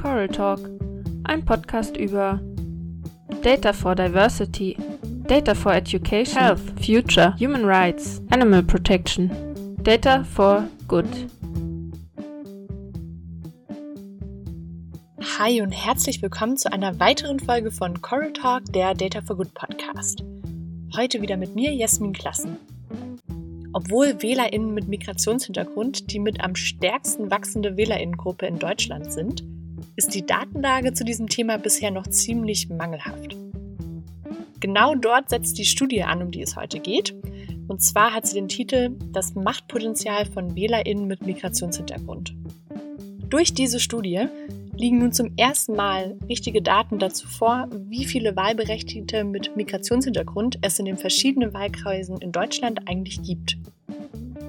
Coral Talk, ein Podcast über Data for Diversity, Data for Education, Health, Future, Human Rights, Animal Protection, Data for Good. Hi und herzlich willkommen zu einer weiteren Folge von Coral Talk, der Data for Good Podcast. Heute wieder mit mir, Jasmin Klassen. Obwohl WählerInnen mit Migrationshintergrund die mit am stärksten wachsende WählerInnengruppe in Deutschland sind, ist die Datenlage zu diesem Thema bisher noch ziemlich mangelhaft. Genau dort setzt die Studie an, um die es heute geht. Und zwar hat sie den Titel Das Machtpotenzial von WählerInnen mit Migrationshintergrund. Durch diese Studie liegen nun zum ersten Mal richtige Daten dazu vor, wie viele Wahlberechtigte mit Migrationshintergrund es in den verschiedenen Wahlkreisen in Deutschland eigentlich gibt.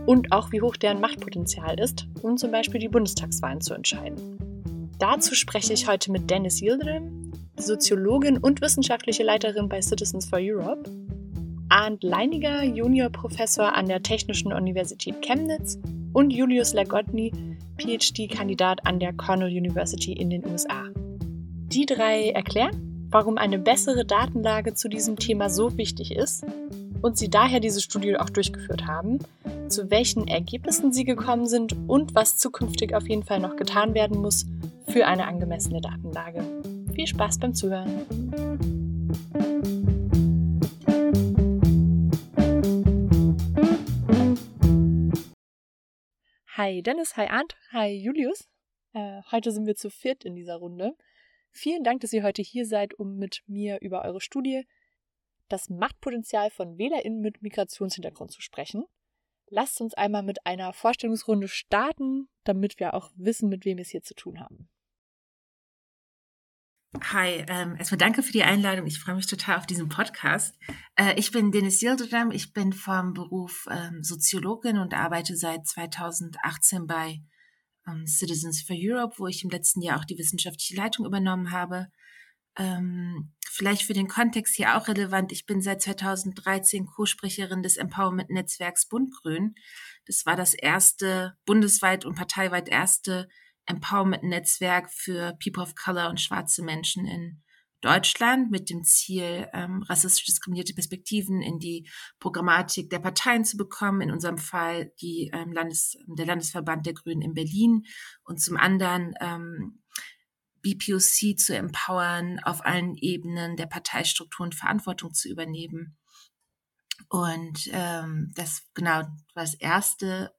Und auch wie hoch deren Machtpotenzial ist, um zum Beispiel die Bundestagswahlen zu entscheiden. Dazu spreche ich heute mit Dennis Yildirim, Soziologin und wissenschaftliche Leiterin bei Citizens for Europe, Arndt Leiniger, Juniorprofessor an der Technischen Universität Chemnitz und Julius Lagotny, PhD-Kandidat an der Cornell University in den USA. Die drei erklären, warum eine bessere Datenlage zu diesem Thema so wichtig ist und sie daher diese Studie auch durchgeführt haben, zu welchen Ergebnissen sie gekommen sind und was zukünftig auf jeden Fall noch getan werden muss für eine angemessene Datenlage. Viel Spaß beim Zuhören! Hi Dennis, hi Arndt, hi Julius. Äh, heute sind wir zu viert in dieser Runde. Vielen Dank, dass ihr heute hier seid, um mit mir über eure Studie das Machtpotenzial von WählerInnen mit Migrationshintergrund zu sprechen. Lasst uns einmal mit einer Vorstellungsrunde starten, damit wir auch wissen, mit wem wir es hier zu tun haben. Hi, ähm, erstmal danke für die Einladung. Ich freue mich total auf diesen Podcast. Äh, ich bin Dennis Yildirim. Ich bin vom Beruf ähm, Soziologin und arbeite seit 2018 bei ähm, Citizens for Europe, wo ich im letzten Jahr auch die wissenschaftliche Leitung übernommen habe. Ähm, vielleicht für den Kontext hier auch relevant. Ich bin seit 2013 Co-Sprecherin des Empowerment-Netzwerks Bundgrün. Das war das erste bundesweit und parteiweit erste Empowerment-Netzwerk für People of Color und schwarze Menschen in Deutschland mit dem Ziel, ähm, rassistisch diskriminierte Perspektiven in die Programmatik der Parteien zu bekommen. In unserem Fall die, ähm, Landes-, der Landesverband der Grünen in Berlin und zum anderen ähm, BPOC zu empowern, auf allen Ebenen der Parteistrukturen Verantwortung zu übernehmen. Und ähm, das genau war das erste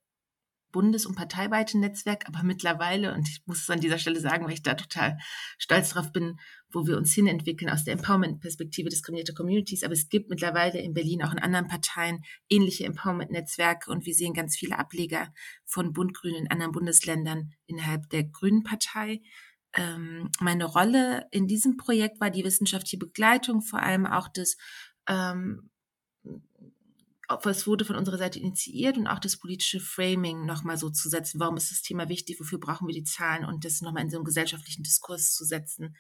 bundes- und parteiweite Netzwerk, aber mittlerweile, und ich muss es an dieser Stelle sagen, weil ich da total stolz drauf bin, wo wir uns hinentwickeln aus der Empowerment-Perspektive diskriminierte Communities, aber es gibt mittlerweile in Berlin auch in anderen Parteien ähnliche Empowerment-Netzwerke und wir sehen ganz viele Ableger von Bund-Grün in anderen Bundesländern innerhalb der Grünen Partei. Ähm, meine Rolle in diesem Projekt war die wissenschaftliche Begleitung, vor allem auch des ähm, was wurde von unserer Seite initiiert und auch das politische Framing nochmal so zu setzen. Warum ist das Thema wichtig? Wofür brauchen wir die Zahlen? Und das nochmal in so einen gesellschaftlichen Diskurs zu setzen.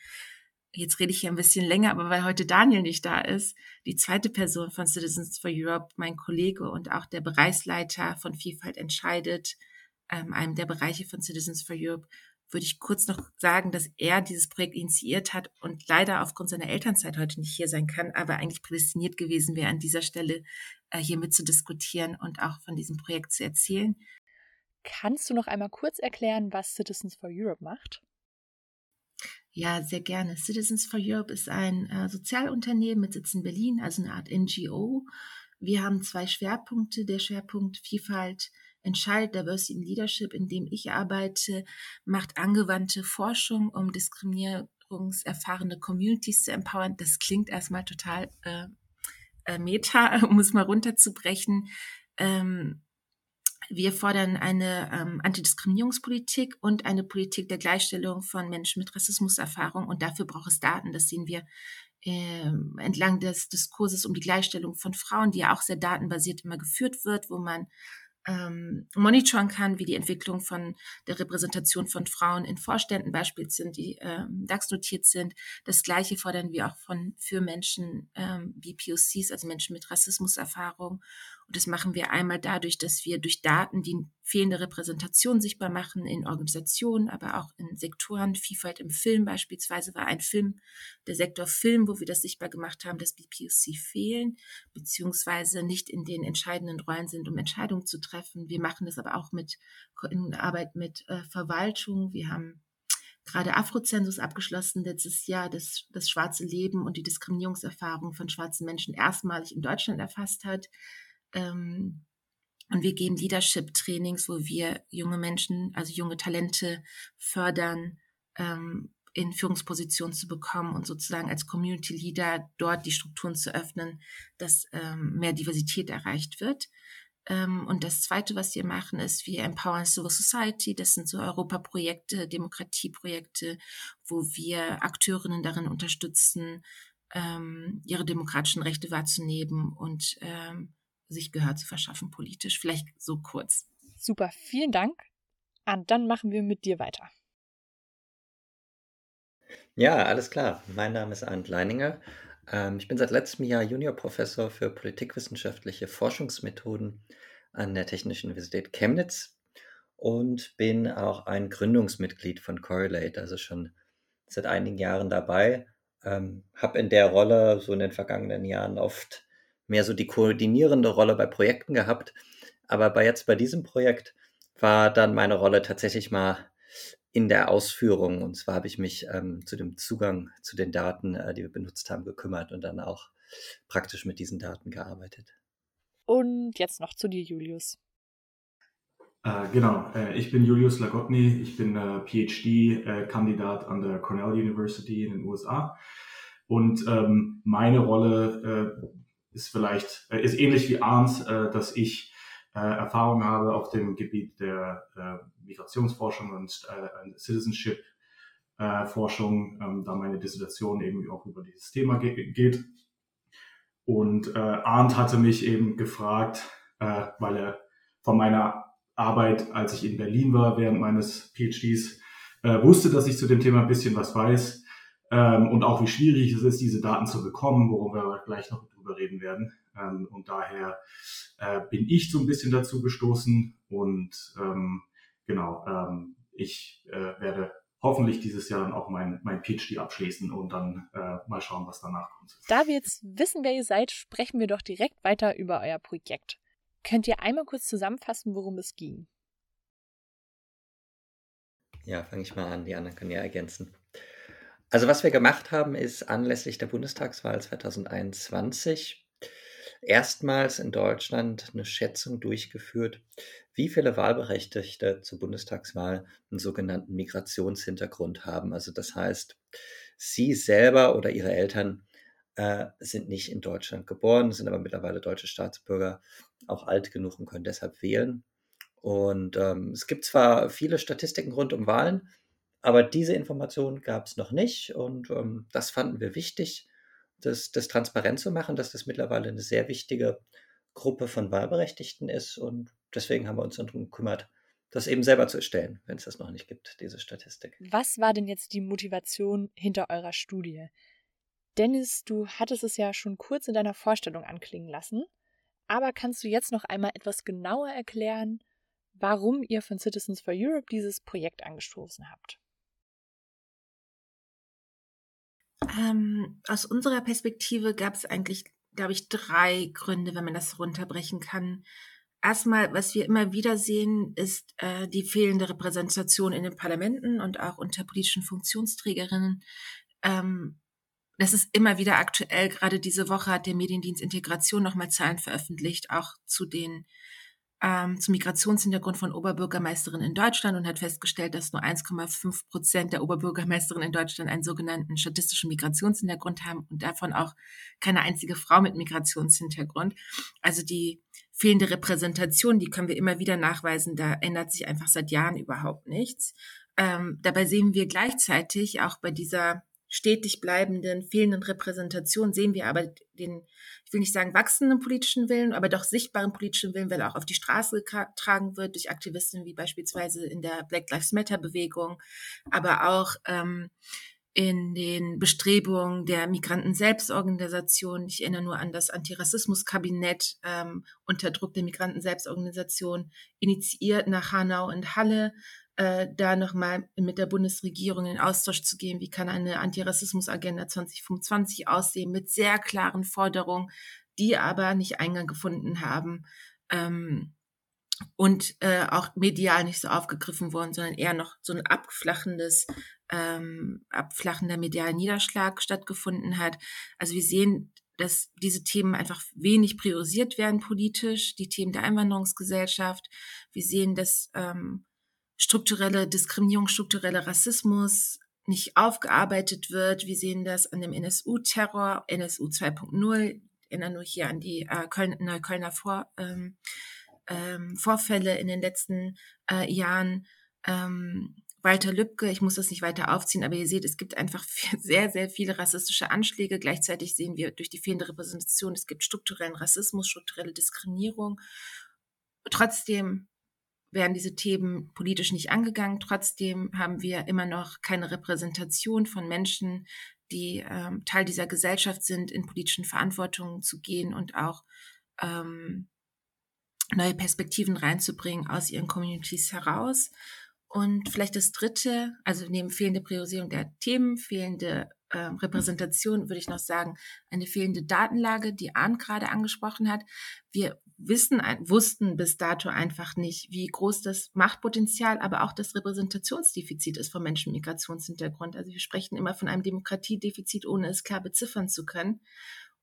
Jetzt rede ich hier ein bisschen länger, aber weil heute Daniel nicht da ist, die zweite Person von Citizens for Europe, mein Kollege und auch der Bereichsleiter von Vielfalt entscheidet, ähm, einem der Bereiche von Citizens for Europe, würde ich kurz noch sagen, dass er dieses Projekt initiiert hat und leider aufgrund seiner Elternzeit heute nicht hier sein kann, aber eigentlich prädestiniert gewesen wäre, an dieser Stelle äh, hier mit zu diskutieren und auch von diesem Projekt zu erzählen. Kannst du noch einmal kurz erklären, was Citizens for Europe macht? Ja, sehr gerne. Citizens for Europe ist ein äh, Sozialunternehmen mit Sitz in Berlin, also eine Art NGO. Wir haben zwei Schwerpunkte. Der Schwerpunkt Vielfalt entscheidet Diversity in Leadership, in dem ich arbeite, macht angewandte Forschung, um diskriminierungserfahrene Communities zu empowern. Das klingt erstmal total äh, äh, Meta, um es mal runterzubrechen. Ähm, wir fordern eine ähm, Antidiskriminierungspolitik und eine Politik der Gleichstellung von Menschen mit Rassismuserfahrung. Und dafür braucht es Daten. Das sehen wir äh, entlang des Diskurses um die Gleichstellung von Frauen, die ja auch sehr datenbasiert immer geführt wird, wo man ähm, monitoren kann, wie die Entwicklung von der Repräsentation von Frauen in Vorständen beispielsweise sind, die ähm, DAX notiert sind. Das Gleiche fordern wir auch von für Menschen ähm, wie POCs, also Menschen mit Rassismuserfahrung. Und das machen wir einmal dadurch, dass wir durch Daten die fehlende Repräsentation sichtbar machen in Organisationen, aber auch in Sektoren. Vielfalt im Film beispielsweise war ein Film, der Sektor Film, wo wir das sichtbar gemacht haben, dass BPOC fehlen, beziehungsweise nicht in den entscheidenden Rollen sind, um Entscheidungen zu treffen. Wir machen das aber auch mit in Arbeit mit äh, Verwaltung. Wir haben gerade Afrozensus abgeschlossen letztes Jahr, das das schwarze Leben und die Diskriminierungserfahrung von schwarzen Menschen erstmalig in Deutschland erfasst hat. Ähm, und wir geben Leadership-Trainings, wo wir junge Menschen, also junge Talente fördern, ähm, in Führungspositionen zu bekommen und sozusagen als Community Leader dort die Strukturen zu öffnen, dass ähm, mehr Diversität erreicht wird. Ähm, und das Zweite, was wir machen, ist, wir empowern Civil Society. Das sind so Europaprojekte, Demokratieprojekte, wo wir Akteurinnen darin unterstützen, ähm, ihre demokratischen Rechte wahrzunehmen und ähm, sich Gehör zu verschaffen politisch. Vielleicht so kurz. Super, vielen Dank. Und dann machen wir mit dir weiter. Ja, alles klar. Mein Name ist Arndt Leininger ähm, ich bin seit letztem Jahr Juniorprofessor für politikwissenschaftliche Forschungsmethoden an der Technischen Universität Chemnitz und bin auch ein Gründungsmitglied von Correlate, also schon seit einigen Jahren dabei. Ähm, habe in der Rolle so in den vergangenen Jahren oft mehr so die koordinierende Rolle bei Projekten gehabt. Aber bei jetzt bei diesem Projekt war dann meine Rolle tatsächlich mal in der Ausführung. Und zwar habe ich mich ähm, zu dem Zugang zu den Daten, äh, die wir benutzt haben, gekümmert und dann auch praktisch mit diesen Daten gearbeitet. Und jetzt noch zu dir, Julius. Äh, genau, äh, ich bin Julius Lagotny, ich bin äh, PhD-Kandidat an der Cornell University in den USA. Und ähm, meine Rolle äh, ist vielleicht, äh, ist ähnlich wie Arns, dass ich Erfahrung habe auf dem Gebiet der Migrationsforschung und äh, Citizenship-Forschung, äh, ähm, da meine Dissertation eben auch über dieses Thema ge geht. Und äh, Arndt hatte mich eben gefragt, äh, weil er von meiner Arbeit, als ich in Berlin war, während meines PhDs, äh, wusste, dass ich zu dem Thema ein bisschen was weiß ähm, und auch wie schwierig es ist, diese Daten zu bekommen, worum wir gleich noch drüber reden werden. Ähm, und daher äh, bin ich so ein bisschen dazu gestoßen und ähm, genau, ähm, ich äh, werde hoffentlich dieses Jahr dann auch mein, mein PhD abschließen und dann äh, mal schauen, was danach kommt. Da wir jetzt wissen, wer ihr seid, sprechen wir doch direkt weiter über euer Projekt. Könnt ihr einmal kurz zusammenfassen, worum es ging? Ja, fange ich mal an, die anderen können ja ergänzen. Also was wir gemacht haben, ist anlässlich der Bundestagswahl 2021 erstmals in Deutschland eine Schätzung durchgeführt, wie viele Wahlberechtigte zur Bundestagswahl einen sogenannten Migrationshintergrund haben. Also das heißt, Sie selber oder Ihre Eltern äh, sind nicht in Deutschland geboren, sind aber mittlerweile deutsche Staatsbürger, auch alt genug und können deshalb wählen. Und ähm, es gibt zwar viele Statistiken rund um Wahlen, aber diese Information gab es noch nicht und ähm, das fanden wir wichtig das, das transparent zu machen, dass das mittlerweile eine sehr wichtige Gruppe von Wahlberechtigten ist. Und deswegen haben wir uns darum gekümmert, das eben selber zu erstellen, wenn es das noch nicht gibt, diese Statistik. Was war denn jetzt die Motivation hinter eurer Studie? Dennis, du hattest es ja schon kurz in deiner Vorstellung anklingen lassen, aber kannst du jetzt noch einmal etwas genauer erklären, warum ihr von Citizens for Europe dieses Projekt angestoßen habt? Ähm, aus unserer Perspektive gab es eigentlich, glaube ich, drei Gründe, wenn man das runterbrechen kann. Erstmal, was wir immer wieder sehen, ist äh, die fehlende Repräsentation in den Parlamenten und auch unter politischen Funktionsträgerinnen. Ähm, das ist immer wieder aktuell. Gerade diese Woche hat der Mediendienst Integration nochmal Zahlen veröffentlicht, auch zu den ähm, zum Migrationshintergrund von Oberbürgermeisterinnen in Deutschland und hat festgestellt, dass nur 1,5 Prozent der Oberbürgermeisterinnen in Deutschland einen sogenannten statistischen Migrationshintergrund haben und davon auch keine einzige Frau mit Migrationshintergrund. Also die fehlende Repräsentation, die können wir immer wieder nachweisen, da ändert sich einfach seit Jahren überhaupt nichts. Ähm, dabei sehen wir gleichzeitig auch bei dieser stetig bleibenden, fehlenden Repräsentation sehen wir aber den, ich will nicht sagen wachsenden politischen Willen, aber doch sichtbaren politischen Willen, weil er auch auf die Straße getragen wird durch Aktivisten wie beispielsweise in der Black Lives Matter Bewegung, aber auch ähm, in den Bestrebungen der Migranten-Selbstorganisation. Ich erinnere nur an das Antirassismus-Kabinett ähm, unter Druck der Migranten-Selbstorganisation initiiert nach Hanau und Halle, äh, da nochmal mit der Bundesregierung in Austausch zu gehen. Wie kann eine Antirassismus-Agenda 2025 aussehen mit sehr klaren Forderungen, die aber nicht Eingang gefunden haben. Ähm, und äh, auch medial nicht so aufgegriffen worden, sondern eher noch so ein abflachendes, ähm, abflachender medialer Niederschlag stattgefunden hat. Also wir sehen, dass diese Themen einfach wenig priorisiert werden politisch, die Themen der Einwanderungsgesellschaft. Wir sehen, dass ähm, strukturelle Diskriminierung, struktureller Rassismus nicht aufgearbeitet wird. Wir sehen das an dem NSU-Terror, NSU 2.0. Ich erinnere nur hier an die äh, Köln, Neuköllner Vor, ähm, ähm, Vorfälle in den letzten äh, Jahren. Ähm, Walter Lübcke, ich muss das nicht weiter aufziehen, aber ihr seht, es gibt einfach sehr, sehr viele rassistische Anschläge. Gleichzeitig sehen wir durch die fehlende Repräsentation, es gibt strukturellen Rassismus, strukturelle Diskriminierung. Trotzdem werden diese Themen politisch nicht angegangen. Trotzdem haben wir immer noch keine Repräsentation von Menschen, die ähm, Teil dieser Gesellschaft sind, in politischen Verantwortungen zu gehen und auch ähm, neue Perspektiven reinzubringen aus ihren Communities heraus. Und vielleicht das Dritte, also neben fehlende Priorisierung der Themen, fehlende äh, Repräsentation, würde ich noch sagen, eine fehlende Datenlage, die Arndt gerade angesprochen hat. Wir wissen, wussten bis dato einfach nicht, wie groß das Machtpotenzial, aber auch das Repräsentationsdefizit ist von Menschen mit Migrationshintergrund. Also wir sprechen immer von einem Demokratiedefizit, ohne es klar beziffern zu können.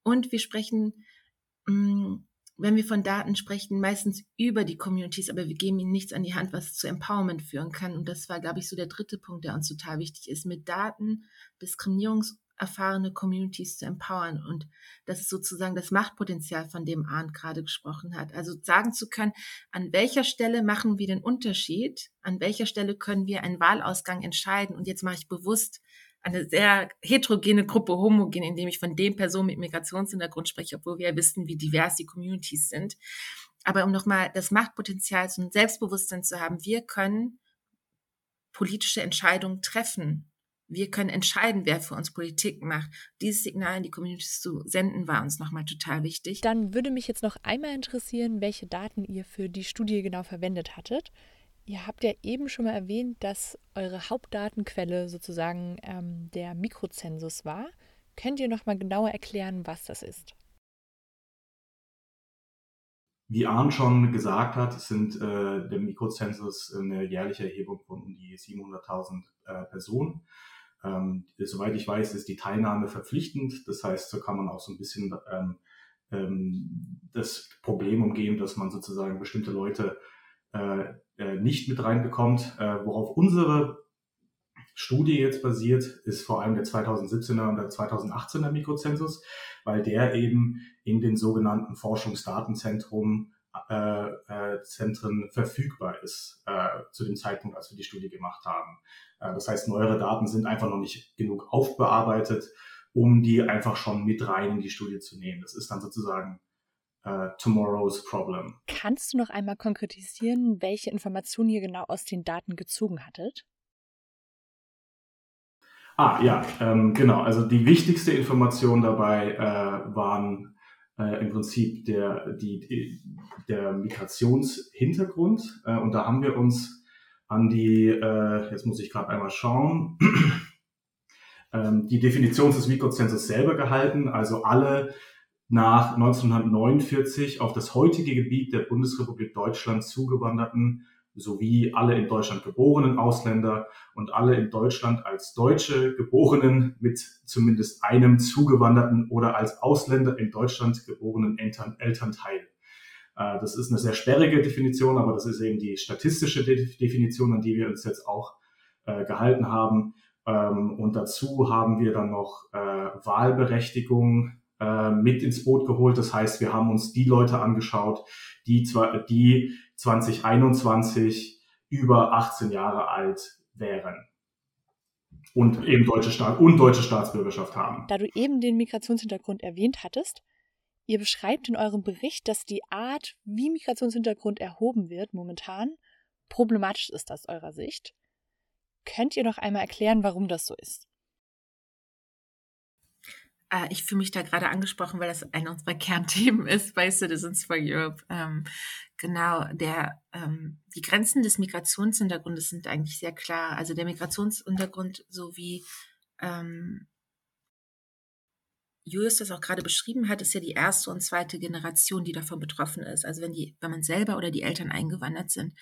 Und wir sprechen mm, wenn wir von Daten sprechen, meistens über die Communities, aber wir geben ihnen nichts an die Hand, was zu Empowerment führen kann. Und das war, glaube ich, so der dritte Punkt, der uns total wichtig ist, mit Daten diskriminierungserfahrene Communities zu empowern. Und das ist sozusagen das Machtpotenzial, von dem Arndt gerade gesprochen hat. Also sagen zu können, an welcher Stelle machen wir den Unterschied? An welcher Stelle können wir einen Wahlausgang entscheiden? Und jetzt mache ich bewusst eine sehr heterogene Gruppe homogen, indem ich von den Personen mit Migrationshintergrund spreche, obwohl wir ja wissen, wie divers die Communities sind. Aber um nochmal das Machtpotenzial, ein Selbstbewusstsein zu haben, wir können politische Entscheidungen treffen. Wir können entscheiden, wer für uns Politik macht. Dieses Signal in die Communities zu senden, war uns nochmal total wichtig. Dann würde mich jetzt noch einmal interessieren, welche Daten ihr für die Studie genau verwendet hattet. Ihr habt ja eben schon mal erwähnt, dass eure Hauptdatenquelle sozusagen ähm, der Mikrozensus war. Könnt ihr noch mal genauer erklären, was das ist? Wie Arndt schon gesagt hat, sind äh, der Mikrozensus eine jährliche Erhebung von um die 700.000 äh, Personen. Ähm, soweit ich weiß, ist die Teilnahme verpflichtend. Das heißt, so kann man auch so ein bisschen ähm, ähm, das Problem umgehen, dass man sozusagen bestimmte Leute äh, äh, nicht mit reinbekommt. Äh, worauf unsere Studie jetzt basiert, ist vor allem der 2017er und der 2018er Mikrozensus, weil der eben in den sogenannten Forschungsdatenzentren äh, äh, Zentren verfügbar ist äh, zu dem Zeitpunkt, als wir die Studie gemacht haben. Äh, das heißt, neuere Daten sind einfach noch nicht genug aufbearbeitet, um die einfach schon mit rein in die Studie zu nehmen. Das ist dann sozusagen tomorrow's problem. Kannst du noch einmal konkretisieren, welche Informationen ihr genau aus den Daten gezogen hattet? Ah ja, ähm, genau. Also die wichtigste Information dabei waren äh, im Prinzip der, die, der Migrationshintergrund. Äh, und da haben wir uns an die, äh, jetzt muss ich gerade einmal schauen, ähm, die Definition des Mikrozensus selber gehalten. Also alle nach 1949 auf das heutige Gebiet der Bundesrepublik Deutschland zugewanderten sowie alle in Deutschland geborenen Ausländer und alle in Deutschland als Deutsche geborenen mit zumindest einem zugewanderten oder als Ausländer in Deutschland geborenen Eltern, Elternteil. Äh, das ist eine sehr sperrige Definition, aber das ist eben die statistische Definition, an die wir uns jetzt auch äh, gehalten haben. Ähm, und dazu haben wir dann noch äh, Wahlberechtigung äh, mit ins Boot geholt. Das heißt, wir haben uns die Leute angeschaut, die, die 2021 über 18 Jahre alt wären und eben deutsche Staat und deutsche Staatsbürgerschaft haben. Da du eben den Migrationshintergrund erwähnt hattest, ihr beschreibt in eurem Bericht, dass die Art, wie Migrationshintergrund erhoben wird, momentan problematisch ist aus eurer Sicht. Könnt ihr noch einmal erklären, warum das so ist? Äh, ich fühle mich da gerade angesprochen, weil das einer unserer Kernthemen ist bei Citizens for Europe. Ähm, genau, der, ähm, die Grenzen des Migrationshintergrundes sind eigentlich sehr klar. Also der Migrationshintergrund sowie ähm, Julius das auch gerade beschrieben hat, ist ja die erste und zweite Generation, die davon betroffen ist. Also wenn die, wenn man selber oder die Eltern eingewandert sind.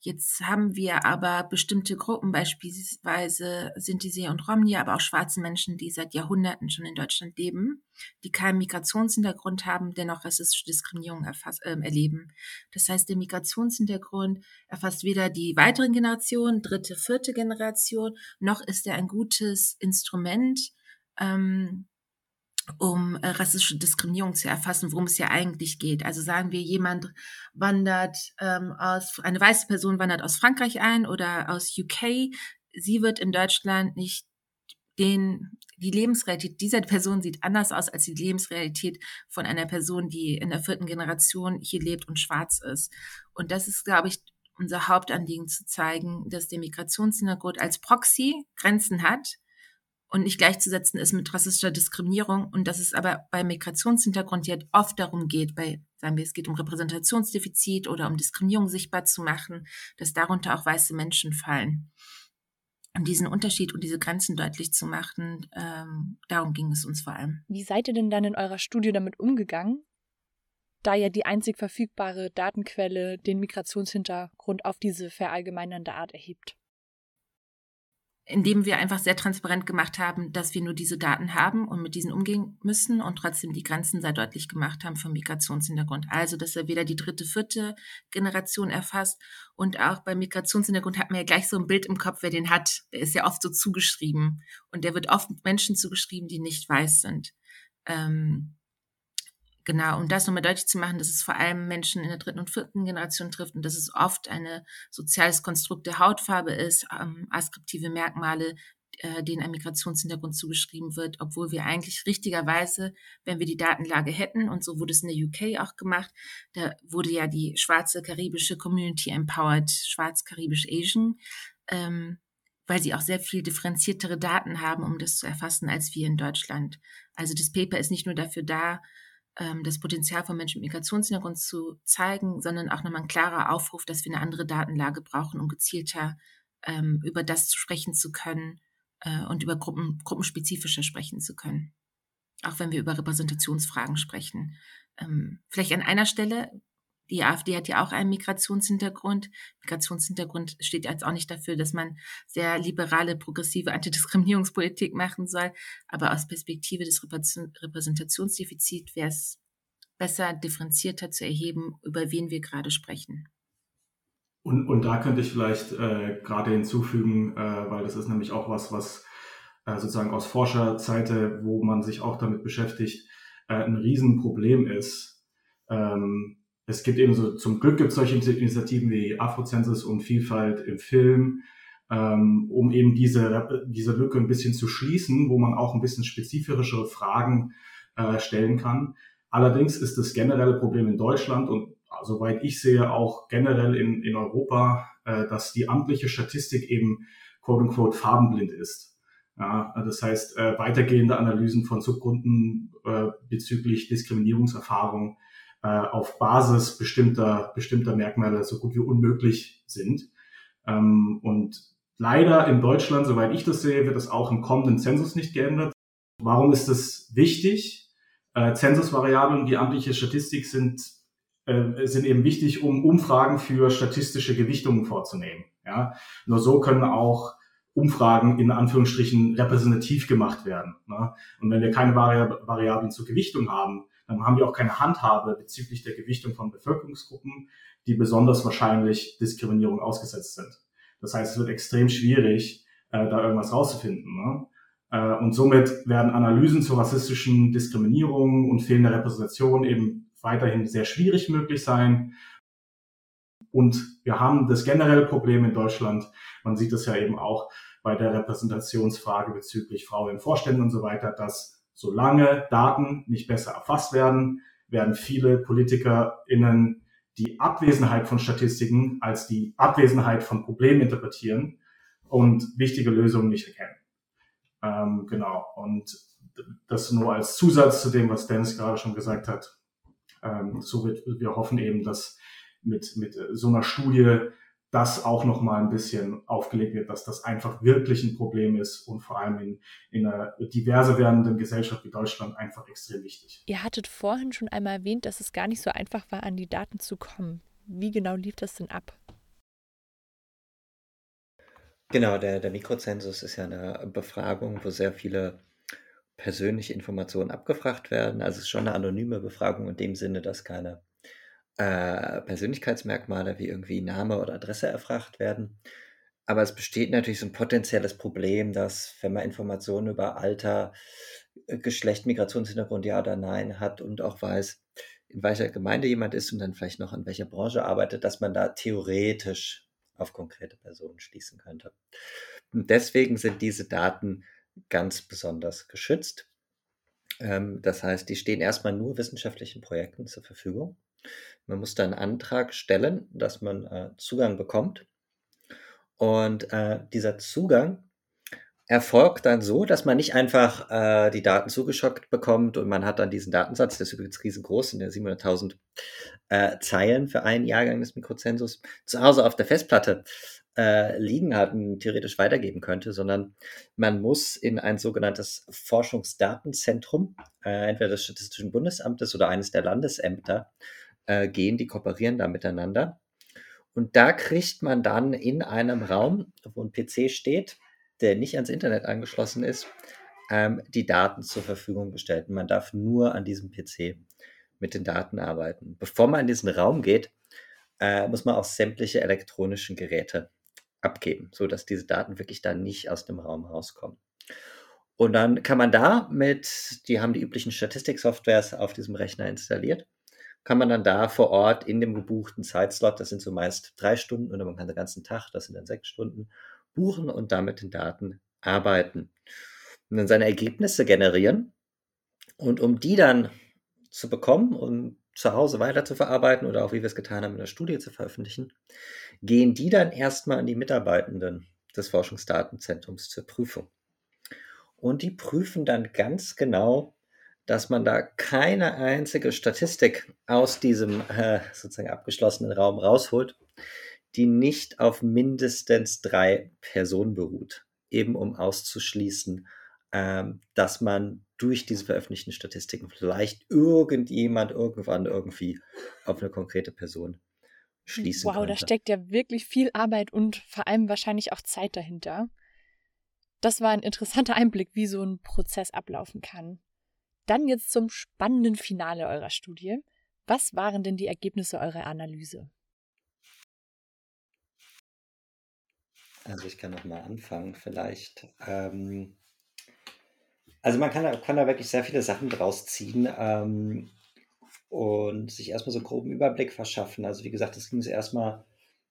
Jetzt haben wir aber bestimmte Gruppen, beispielsweise Sinti und Romni, aber auch schwarze Menschen, die seit Jahrhunderten schon in Deutschland leben, die keinen Migrationshintergrund haben, dennoch rassistische Diskriminierung erfass, äh, erleben. Das heißt, der Migrationshintergrund erfasst weder die weiteren Generationen, dritte, vierte Generation, noch ist er ein gutes Instrument, ähm, um äh, rassistische Diskriminierung zu erfassen, worum es ja eigentlich geht. Also sagen wir, jemand wandert ähm, aus, eine weiße Person wandert aus Frankreich ein oder aus UK. Sie wird in Deutschland nicht den, die Lebensrealität dieser Person sieht anders aus als die Lebensrealität von einer Person, die in der vierten Generation hier lebt und schwarz ist. Und das ist, glaube ich, unser Hauptanliegen zu zeigen, dass der Migrationshintergrund als Proxy Grenzen hat, und nicht gleichzusetzen ist mit rassistischer Diskriminierung und dass es aber bei Migrationshintergrund ja oft darum geht, bei, sagen wir, es geht um Repräsentationsdefizit oder um Diskriminierung sichtbar zu machen, dass darunter auch weiße Menschen fallen. Und diesen Unterschied und diese Grenzen deutlich zu machen, ähm, darum ging es uns vor allem. Wie seid ihr denn dann in eurer Studie damit umgegangen? Da ja die einzig verfügbare Datenquelle den Migrationshintergrund auf diese verallgemeinernde Art erhebt indem wir einfach sehr transparent gemacht haben, dass wir nur diese Daten haben und mit diesen umgehen müssen und trotzdem die Grenzen sehr deutlich gemacht haben vom Migrationshintergrund. Also, dass er weder die dritte, vierte Generation erfasst und auch beim Migrationshintergrund hat man ja gleich so ein Bild im Kopf, wer den hat. Der ist ja oft so zugeschrieben und der wird oft Menschen zugeschrieben, die nicht weiß sind. Ähm, Genau, um das nochmal deutlich zu machen, dass es vor allem Menschen in der dritten und vierten Generation trifft und dass es oft ein soziales Konstrukt der Hautfarbe ist, ähm, askriptive Merkmale, äh, denen ein Migrationshintergrund zugeschrieben wird, obwohl wir eigentlich richtigerweise, wenn wir die Datenlage hätten, und so wurde es in der UK auch gemacht, da wurde ja die schwarze karibische Community empowered, schwarz-karibisch Asian, ähm, weil sie auch sehr viel differenziertere Daten haben, um das zu erfassen, als wir in Deutschland. Also das Paper ist nicht nur dafür da, ähm, das Potenzial von Menschen mit Migrationshintergrund zu zeigen, sondern auch nochmal ein klarer Aufruf, dass wir eine andere Datenlage brauchen, um gezielter ähm, über das sprechen zu können äh, und über Gruppen, gruppenspezifischer sprechen zu können. Auch wenn wir über Repräsentationsfragen sprechen. Ähm, vielleicht an einer Stelle, die AfD hat ja auch einen Migrationshintergrund. Migrationshintergrund steht jetzt auch nicht dafür, dass man sehr liberale, progressive Antidiskriminierungspolitik machen soll. Aber aus Perspektive des Repräsentationsdefizits wäre es besser, differenzierter zu erheben, über wen wir gerade sprechen. Und, und da könnte ich vielleicht äh, gerade hinzufügen, äh, weil das ist nämlich auch was, was äh, sozusagen aus Forscherseite, wo man sich auch damit beschäftigt, äh, ein Riesenproblem ist. Ähm, es gibt eben so, zum Glück gibt es solche Initiativen wie Afrozensus und Vielfalt im Film, ähm, um eben diese, diese Lücke ein bisschen zu schließen, wo man auch ein bisschen spezifischere Fragen äh, stellen kann. Allerdings ist das generelle Problem in Deutschland und soweit ich sehe auch generell in, in Europa, äh, dass die amtliche Statistik eben quote unquote farbenblind ist. Ja, das heißt, äh, weitergehende Analysen von Subgruppen äh, bezüglich Diskriminierungserfahrung äh, auf Basis bestimmter, bestimmter Merkmale so gut wie unmöglich sind. Ähm, und leider in Deutschland, soweit ich das sehe, wird das auch im kommenden Zensus nicht geändert. Warum ist das wichtig? Äh, Zensusvariablen, die amtliche Statistik sind, äh, sind eben wichtig, um Umfragen für statistische Gewichtungen vorzunehmen. Ja? Nur so können auch Umfragen in Anführungsstrichen repräsentativ gemacht werden. Ne? Und wenn wir keine Variablen zur Gewichtung haben, dann haben wir auch keine Handhabe bezüglich der Gewichtung von Bevölkerungsgruppen, die besonders wahrscheinlich Diskriminierung ausgesetzt sind. Das heißt, es wird extrem schwierig, äh, da irgendwas rauszufinden. Ne? Äh, und somit werden Analysen zur rassistischen Diskriminierung und fehlender Repräsentation eben weiterhin sehr schwierig möglich sein. Und wir haben das generelle Problem in Deutschland, man sieht es ja eben auch bei der Repräsentationsfrage bezüglich Frauen in Vorständen und so weiter, dass solange Daten nicht besser erfasst werden, werden viele PolitikerInnen die Abwesenheit von Statistiken als die Abwesenheit von Problemen interpretieren und wichtige Lösungen nicht erkennen. Ähm, genau. Und das nur als Zusatz zu dem, was Dennis gerade schon gesagt hat. Ähm, so wird, wir hoffen eben, dass mit, mit so einer Studie das auch nochmal ein bisschen aufgelegt wird, dass das einfach wirklich ein Problem ist und vor allem in, in einer diverse werdenden Gesellschaft wie Deutschland einfach extrem wichtig. Ihr hattet vorhin schon einmal erwähnt, dass es gar nicht so einfach war, an die Daten zu kommen. Wie genau lief das denn ab? Genau, der, der Mikrozensus ist ja eine Befragung, wo sehr viele persönliche Informationen abgefragt werden. Also es ist schon eine anonyme Befragung in dem Sinne, dass keine äh, Persönlichkeitsmerkmale wie irgendwie Name oder Adresse erfragt werden. Aber es besteht natürlich so ein potenzielles Problem, dass wenn man Informationen über Alter, äh, Geschlecht, Migrationshintergrund, ja oder nein hat und auch weiß, in welcher Gemeinde jemand ist und dann vielleicht noch in welcher Branche arbeitet, dass man da theoretisch auf konkrete Personen schließen könnte. Und deswegen sind diese Daten ganz besonders geschützt. Ähm, das heißt, die stehen erstmal nur wissenschaftlichen Projekten zur Verfügung. Man muss da einen Antrag stellen, dass man äh, Zugang bekommt. Und äh, dieser Zugang erfolgt dann so, dass man nicht einfach äh, die Daten zugeschockt bekommt und man hat dann diesen Datensatz, der ist übrigens riesengroß, sind ja 700.000 äh, Zeilen für einen Jahrgang des Mikrozensus, zu Hause auf der Festplatte äh, liegen hat und theoretisch weitergeben könnte, sondern man muss in ein sogenanntes Forschungsdatenzentrum, äh, entweder des Statistischen Bundesamtes oder eines der Landesämter, äh, gehen, die kooperieren da miteinander. Und da kriegt man dann in einem Raum, wo ein PC steht, der nicht ans Internet angeschlossen ist, ähm, die Daten zur Verfügung gestellt. Und man darf nur an diesem PC mit den Daten arbeiten. Bevor man in diesen Raum geht, äh, muss man auch sämtliche elektronischen Geräte abgeben, sodass diese Daten wirklich dann nicht aus dem Raum rauskommen. Und dann kann man da mit, die haben die üblichen Statistiksoftwares auf diesem Rechner installiert, kann man dann da vor Ort in dem gebuchten Zeitslot, das sind so meist drei Stunden oder man kann den ganzen Tag, das sind dann sechs Stunden, buchen und damit den Daten arbeiten. Und dann seine Ergebnisse generieren. Und um die dann zu bekommen und zu Hause weiter zu verarbeiten oder auch wie wir es getan haben in der Studie zu veröffentlichen, gehen die dann erstmal an die Mitarbeitenden des Forschungsdatenzentrums zur Prüfung. Und die prüfen dann ganz genau, dass man da keine einzige Statistik aus diesem äh, sozusagen abgeschlossenen Raum rausholt, die nicht auf mindestens drei Personen beruht, eben um auszuschließen, ähm, dass man durch diese veröffentlichten Statistiken vielleicht irgendjemand irgendwann irgendwie auf eine konkrete Person schließen wow, könnte. da steckt ja wirklich viel Arbeit und vor allem wahrscheinlich auch Zeit dahinter. Das war ein interessanter Einblick, wie so ein Prozess ablaufen kann. Dann jetzt zum spannenden Finale eurer Studie. Was waren denn die Ergebnisse eurer Analyse? Also ich kann noch mal anfangen vielleicht. Ähm, also man kann da, kann da wirklich sehr viele Sachen draus ziehen ähm, und sich erstmal so einen groben Überblick verschaffen. Also wie gesagt, es ging so erstmal,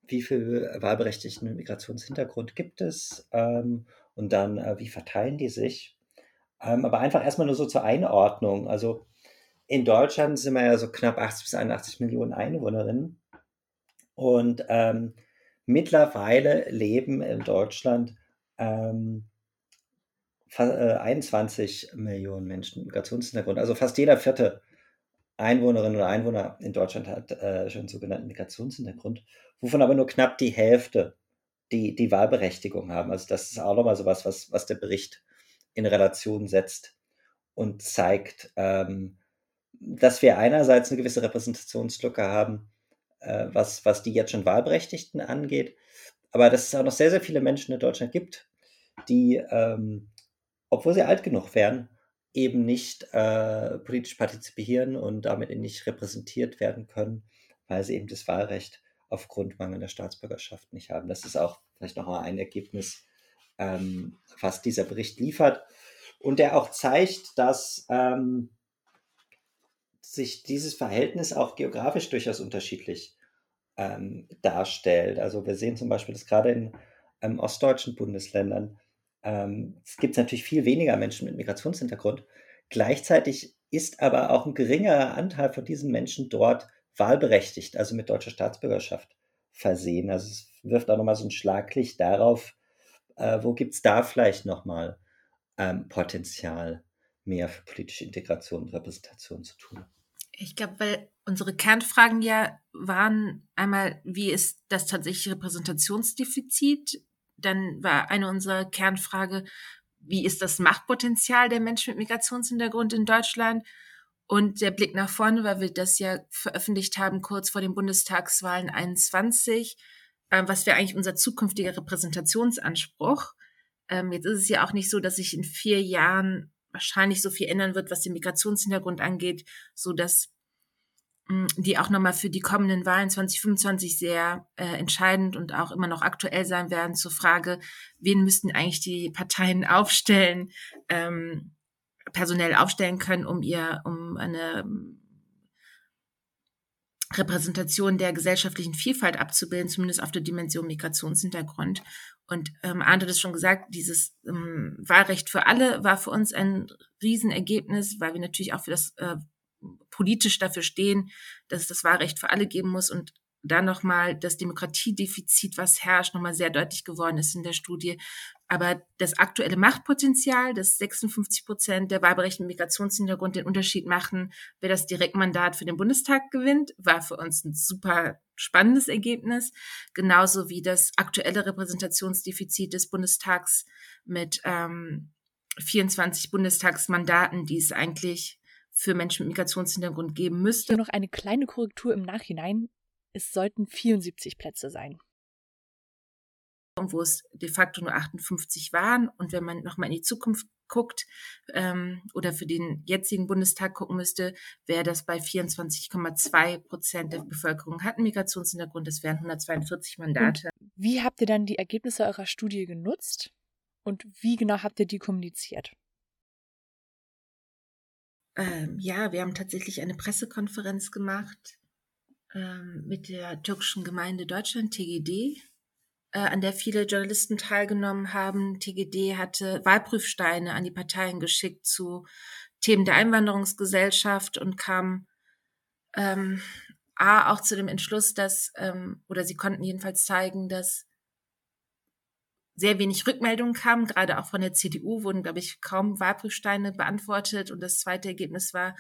wie viele Wahlberechtigten mit Migrationshintergrund gibt es ähm, und dann, äh, wie verteilen die sich. Ähm, aber einfach erstmal nur so zur Einordnung. Also in Deutschland sind wir ja so knapp 80 bis 81 Millionen Einwohnerinnen und ähm, Mittlerweile leben in Deutschland ähm, 21 äh, Millionen Menschen mit Migrationshintergrund. Also fast jeder vierte Einwohnerin oder Einwohner in Deutschland hat äh, schon einen sogenannten Migrationshintergrund, wovon aber nur knapp die Hälfte die, die Wahlberechtigung haben. Also das ist auch nochmal sowas, was, was der Bericht in Relation setzt und zeigt, ähm, dass wir einerseits eine gewisse Repräsentationslücke haben, äh, was, was die jetzt schon Wahlberechtigten angeht. Aber dass es auch noch sehr, sehr viele Menschen in Deutschland gibt, die, ähm, obwohl sie alt genug wären, eben nicht äh, politisch partizipieren und damit nicht repräsentiert werden können, weil sie eben das Wahlrecht aufgrund mangelnder Staatsbürgerschaft nicht haben. Das ist auch vielleicht noch mal ein Ergebnis, ähm, was dieser Bericht liefert und der auch zeigt, dass ähm, sich dieses Verhältnis auch geografisch durchaus unterschiedlich ähm, darstellt. Also wir sehen zum Beispiel, dass gerade in ähm, ostdeutschen Bundesländern ähm, es gibt natürlich viel weniger Menschen mit Migrationshintergrund. Gleichzeitig ist aber auch ein geringerer Anteil von diesen Menschen dort wahlberechtigt, also mit deutscher Staatsbürgerschaft versehen. Also es wirft auch nochmal so ein Schlaglicht darauf, äh, wo gibt es da vielleicht nochmal ähm, Potenzial mehr für politische Integration und Repräsentation zu tun. Ich glaube, weil unsere Kernfragen ja waren einmal, wie ist das tatsächliche Repräsentationsdefizit? Dann war eine unserer Kernfrage, wie ist das Machtpotenzial der Menschen mit Migrationshintergrund in Deutschland? Und der Blick nach vorne, weil wir das ja veröffentlicht haben kurz vor den Bundestagswahlen 21, äh, was wäre eigentlich unser zukünftiger Repräsentationsanspruch? Ähm, jetzt ist es ja auch nicht so, dass sich in vier Jahren wahrscheinlich so viel ändern wird, was den Migrationshintergrund angeht, so dass hm, die auch nochmal für die kommenden Wahlen 2025 sehr äh, entscheidend und auch immer noch aktuell sein werden zur Frage, wen müssten eigentlich die Parteien aufstellen, ähm, personell aufstellen können, um ihr, um eine Repräsentation der gesellschaftlichen Vielfalt abzubilden, zumindest auf der Dimension Migrationshintergrund. Und ähm, Arndt hat es schon gesagt, dieses ähm, Wahlrecht für alle war für uns ein Riesenergebnis, weil wir natürlich auch für das äh, politisch dafür stehen, dass es das Wahlrecht für alle geben muss und dann nochmal das Demokratiedefizit, was herrscht, nochmal sehr deutlich geworden ist in der Studie. Aber das aktuelle Machtpotenzial, dass 56 Prozent der wahlberechtigten Migrationshintergrund den Unterschied machen, wer das Direktmandat für den Bundestag gewinnt, war für uns ein super spannendes Ergebnis. Genauso wie das aktuelle Repräsentationsdefizit des Bundestags mit ähm, 24 Bundestagsmandaten, die es eigentlich für Menschen mit Migrationshintergrund geben müsste. Hier noch eine kleine Korrektur im Nachhinein es sollten 74 Plätze sein. Wo es de facto nur 58 waren. Und wenn man nochmal in die Zukunft guckt ähm, oder für den jetzigen Bundestag gucken müsste, wäre das bei 24,2 Prozent der Bevölkerung hatten Migrationshintergrund. Das wären 142 Mandate. Und wie habt ihr dann die Ergebnisse eurer Studie genutzt? Und wie genau habt ihr die kommuniziert? Ähm, ja, wir haben tatsächlich eine Pressekonferenz gemacht ähm, mit der türkischen Gemeinde Deutschland, TGD, an der viele Journalisten teilgenommen haben. TGD hatte Wahlprüfsteine an die Parteien geschickt zu Themen der Einwanderungsgesellschaft und kam ähm, A auch zu dem Entschluss, dass, ähm, oder sie konnten jedenfalls zeigen, dass sehr wenig Rückmeldungen kamen, gerade auch von der CDU wurden, glaube ich, kaum Wahlprüfsteine beantwortet. Und das zweite Ergebnis war,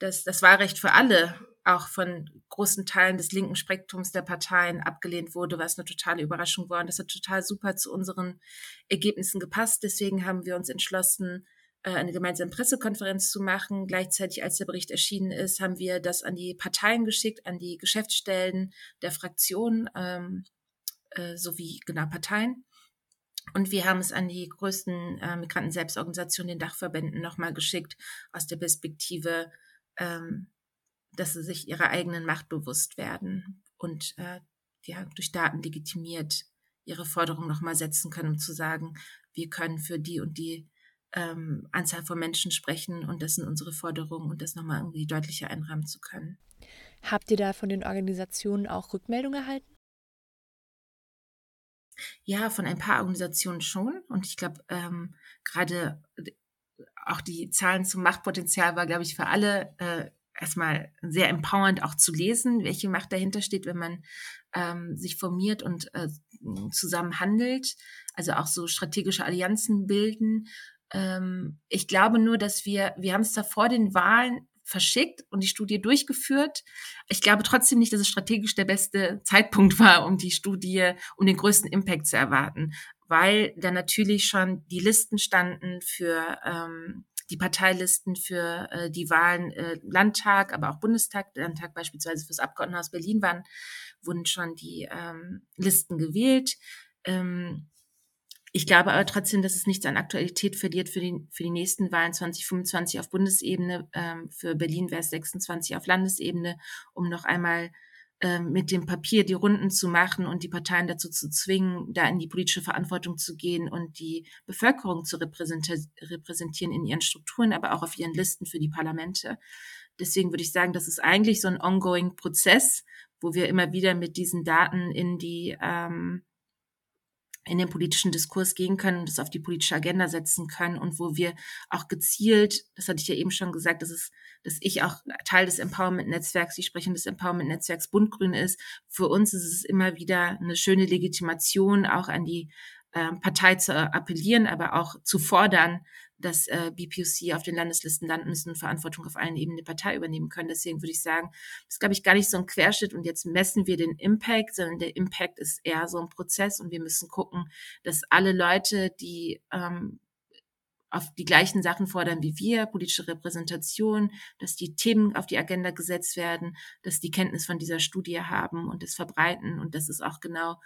dass das Wahlrecht für alle auch von großen Teilen des linken Spektrums der Parteien abgelehnt wurde, was eine totale Überraschung war. Und das hat total super zu unseren Ergebnissen gepasst. Deswegen haben wir uns entschlossen, äh, eine gemeinsame Pressekonferenz zu machen. Gleichzeitig, als der Bericht erschienen ist, haben wir das an die Parteien geschickt, an die Geschäftsstellen der Fraktionen ähm, äh, sowie genau Parteien. Und wir haben es an die größten äh, Migranten-Selbstorganisationen, den Dachverbänden nochmal geschickt, aus der Perspektive, ähm, dass sie sich ihrer eigenen Macht bewusst werden und äh, ja, durch Daten legitimiert ihre Forderung nochmal setzen können, um zu sagen, wir können für die und die ähm, Anzahl von Menschen sprechen und das sind unsere Forderungen und das nochmal irgendwie deutlicher einrahmen zu können. Habt ihr da von den Organisationen auch Rückmeldungen erhalten? Ja, von ein paar Organisationen schon. Und ich glaube, ähm, gerade äh, auch die Zahlen zum Machtpotenzial war, glaube ich, für alle äh, erstmal sehr empowernd auch zu lesen, welche Macht dahinter steht, wenn man ähm, sich formiert und äh, zusammen handelt, also auch so strategische Allianzen bilden. Ähm, ich glaube nur, dass wir, wir haben es da vor den Wahlen verschickt und die Studie durchgeführt. Ich glaube trotzdem nicht, dass es strategisch der beste Zeitpunkt war, um die Studie, um den größten Impact zu erwarten, weil da natürlich schon die Listen standen für ähm, die Parteilisten für äh, die Wahlen äh, Landtag, aber auch Bundestag, Landtag beispielsweise fürs Abgeordnetenhaus Berlin waren, wurden schon die ähm, Listen gewählt. Ähm, ich glaube aber trotzdem, dass es nichts an Aktualität verliert für die, für die nächsten Wahlen 2025 auf Bundesebene. Ähm, für Berlin wäre es 26 auf Landesebene, um noch einmal mit dem Papier die Runden zu machen und die Parteien dazu zu zwingen, da in die politische Verantwortung zu gehen und die Bevölkerung zu repräsentieren in ihren Strukturen, aber auch auf ihren Listen für die Parlamente. Deswegen würde ich sagen, das ist eigentlich so ein ongoing Prozess, wo wir immer wieder mit diesen Daten in die ähm, in den politischen Diskurs gehen können das auf die politische Agenda setzen können und wo wir auch gezielt, das hatte ich ja eben schon gesagt, dass es, dass ich auch Teil des Empowerment-Netzwerks, die Sprecherin des Empowerment-Netzwerks Bundgrün ist. Für uns ist es immer wieder eine schöne Legitimation, auch an die äh, Partei zu appellieren, aber auch zu fordern, dass äh, BPOC auf den Landeslisten landen müssen und Verantwortung auf allen Ebenen der Partei übernehmen können. Deswegen würde ich sagen, das ist, glaube ich, gar nicht so ein Querschnitt und jetzt messen wir den Impact, sondern der Impact ist eher so ein Prozess und wir müssen gucken, dass alle Leute, die ähm, auf die gleichen Sachen fordern wie wir, politische Repräsentation, dass die Themen auf die Agenda gesetzt werden, dass die Kenntnis von dieser Studie haben und es verbreiten. Und das ist auch genau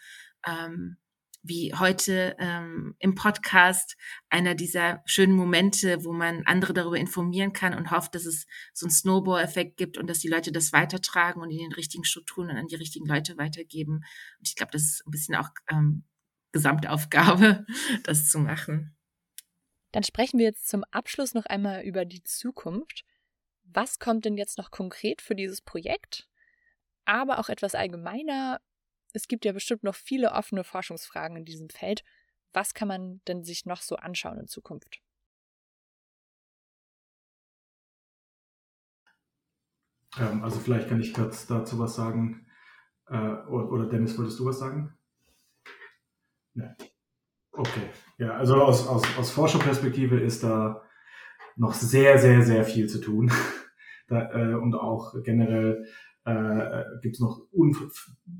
ähm, wie heute ähm, im Podcast einer dieser schönen Momente, wo man andere darüber informieren kann und hofft, dass es so einen Snowball-Effekt gibt und dass die Leute das weitertragen und in den richtigen Strukturen und an die richtigen Leute weitergeben. Und ich glaube, das ist ein bisschen auch ähm, Gesamtaufgabe, das zu machen. Dann sprechen wir jetzt zum Abschluss noch einmal über die Zukunft. Was kommt denn jetzt noch konkret für dieses Projekt? Aber auch etwas allgemeiner, es gibt ja bestimmt noch viele offene Forschungsfragen in diesem Feld. Was kann man denn sich noch so anschauen in Zukunft? Ähm, also vielleicht kann ich kurz dazu was sagen. Äh, oder Dennis, wolltest du was sagen? Ja. Okay. Ja, also aus, aus, aus Forscherperspektive ist da noch sehr, sehr, sehr viel zu tun. da, äh, und auch generell äh, gibt es noch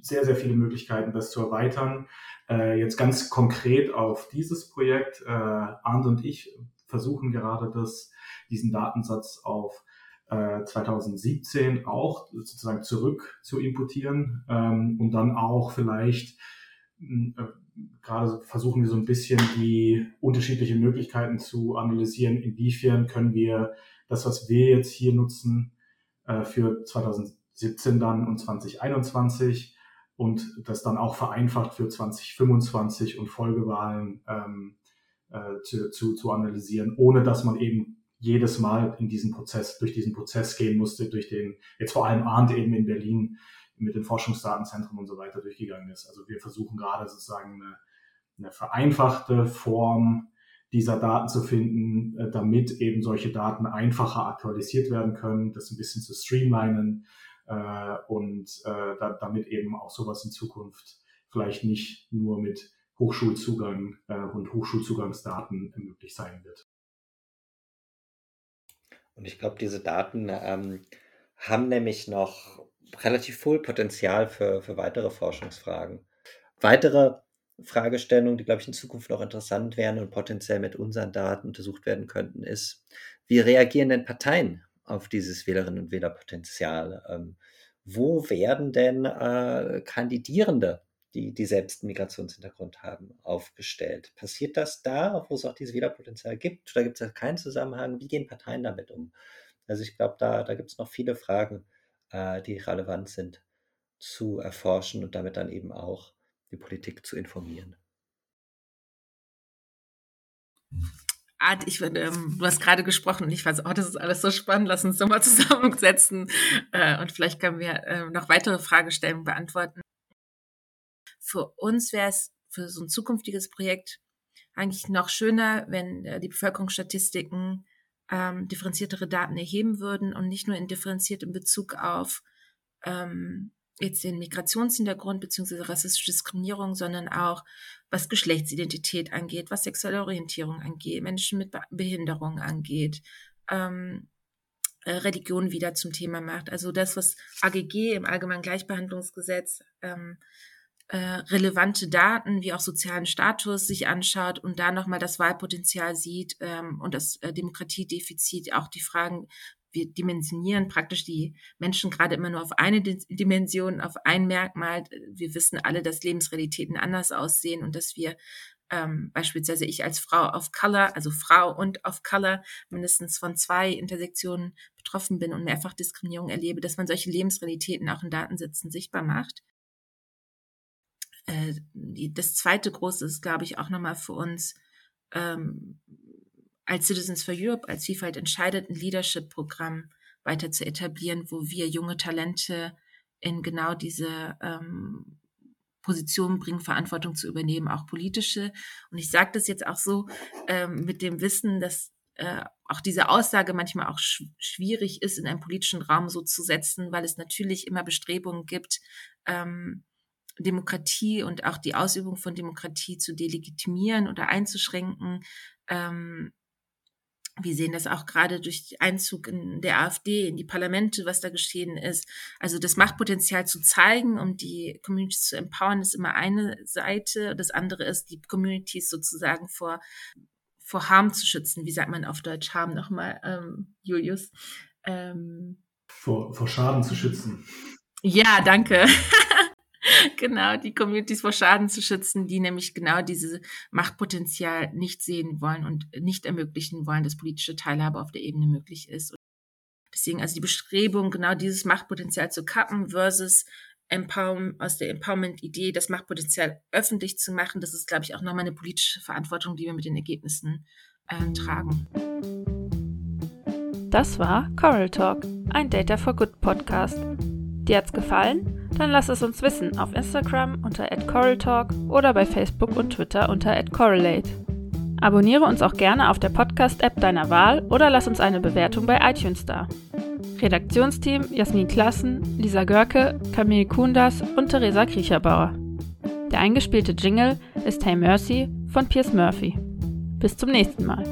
sehr, sehr viele Möglichkeiten, das zu erweitern. Äh, jetzt ganz konkret auf dieses Projekt. Äh, Arndt und ich versuchen gerade das, diesen Datensatz auf äh, 2017 auch sozusagen zurück zu importieren ähm, und dann auch vielleicht äh, gerade versuchen wir so ein bisschen die unterschiedlichen Möglichkeiten zu analysieren, inwiefern können wir das, was wir jetzt hier nutzen, äh, für 2017 17 dann und 2021 und das dann auch vereinfacht für 2025 und Folgewahlen ähm, äh, zu, zu, zu analysieren, ohne dass man eben jedes Mal in diesen Prozess, durch diesen Prozess gehen musste, durch den, jetzt vor allem Arndt eben in Berlin mit den Forschungsdatenzentren und so weiter durchgegangen ist. Also wir versuchen gerade sozusagen eine, eine vereinfachte Form dieser Daten zu finden, äh, damit eben solche Daten einfacher aktualisiert werden können, das ein bisschen zu streamlinen, äh, und äh, da, damit eben auch sowas in Zukunft vielleicht nicht nur mit Hochschulzugang äh, und Hochschulzugangsdaten möglich sein wird. Und ich glaube, diese Daten ähm, haben nämlich noch relativ viel Potenzial für, für weitere Forschungsfragen. Weitere Fragestellungen, die, glaube ich, in Zukunft noch interessant wären und potenziell mit unseren Daten untersucht werden könnten, ist, wie reagieren denn Parteien auf dieses Wählerinnen- und Wählerpotenzial. Ähm, wo werden denn äh, Kandidierende, die, die selbst einen Migrationshintergrund haben, aufgestellt? Passiert das da, wo es auch dieses Wählerpotenzial gibt? Oder gibt es keinen Zusammenhang? Wie gehen Parteien damit um? Also ich glaube, da, da gibt es noch viele Fragen, äh, die relevant sind zu erforschen und damit dann eben auch die Politik zu informieren. Art, ich ähm, du hast gerade gesprochen und ich weiß, oh, das ist alles so spannend, lass uns doch mal zusammensetzen äh, und vielleicht können wir äh, noch weitere Fragestellungen beantworten. Für uns wäre es für so ein zukünftiges Projekt eigentlich noch schöner, wenn äh, die Bevölkerungsstatistiken ähm, differenziertere Daten erheben würden und nicht nur in differenziert in Bezug auf ähm, jetzt den Migrationshintergrund beziehungsweise rassistische Diskriminierung, sondern auch was Geschlechtsidentität angeht, was sexuelle Orientierung angeht, Menschen mit Behinderung angeht, ähm, äh, Religion wieder zum Thema macht. Also das, was AGG im Allgemeinen Gleichbehandlungsgesetz ähm, äh, relevante Daten wie auch sozialen Status sich anschaut und da nochmal das Wahlpotenzial sieht ähm, und das äh, Demokratiedefizit, auch die Fragen, wir dimensionieren praktisch die Menschen gerade immer nur auf eine Dimension, auf ein Merkmal. Wir wissen alle, dass Lebensrealitäten anders aussehen und dass wir ähm, beispielsweise ich als Frau of Color, also Frau und of Color, mindestens von zwei Intersektionen betroffen bin und mehrfach Diskriminierung erlebe, dass man solche Lebensrealitäten auch in Datensätzen sichtbar macht. Äh, das zweite große ist, glaube ich, auch nochmal für uns ähm, als Citizens for Europe, als Vielfalt entscheidet, ein Leadership-Programm weiter zu etablieren, wo wir junge Talente in genau diese ähm, Positionen bringen, Verantwortung zu übernehmen, auch politische. Und ich sage das jetzt auch so ähm, mit dem Wissen, dass äh, auch diese Aussage manchmal auch sch schwierig ist, in einem politischen Raum so zu setzen, weil es natürlich immer Bestrebungen gibt, ähm, Demokratie und auch die Ausübung von Demokratie zu delegitimieren oder einzuschränken. Ähm, Wir sehen das auch gerade durch Einzug in der AfD, in die Parlamente, was da geschehen ist. Also das Machtpotenzial zu zeigen, um die Communities zu empowern, ist immer eine Seite. Das andere ist, die Communities sozusagen vor, vor Harm zu schützen. Wie sagt man auf Deutsch Harm nochmal, ähm, Julius? Ähm, vor, vor Schaden zu schützen. Ja, danke. genau, die Communities vor Schaden zu schützen, die nämlich genau dieses Machtpotenzial nicht sehen wollen und nicht ermöglichen wollen, dass politische Teilhabe auf der Ebene möglich ist. Deswegen also die Bestrebung, genau dieses Machtpotenzial zu kappen versus aus der Empowerment-Idee, das Machtpotenzial öffentlich zu machen, das ist, glaube ich, auch nochmal eine politische Verantwortung, die wir mit den Ergebnissen äh, tragen. Das war Coral Talk, ein Data for Good Podcast. Dir hat's gefallen? Dann lass es uns wissen auf Instagram unter @coraltalk oder bei Facebook und Twitter unter @correlate. Abonniere uns auch gerne auf der Podcast-App deiner Wahl oder lass uns eine Bewertung bei iTunes da. Redaktionsteam Jasmin Klassen, Lisa Görke, Camille Kundas und Theresa Kriecherbauer. Der eingespielte Jingle ist Hey Mercy von Piers Murphy. Bis zum nächsten Mal.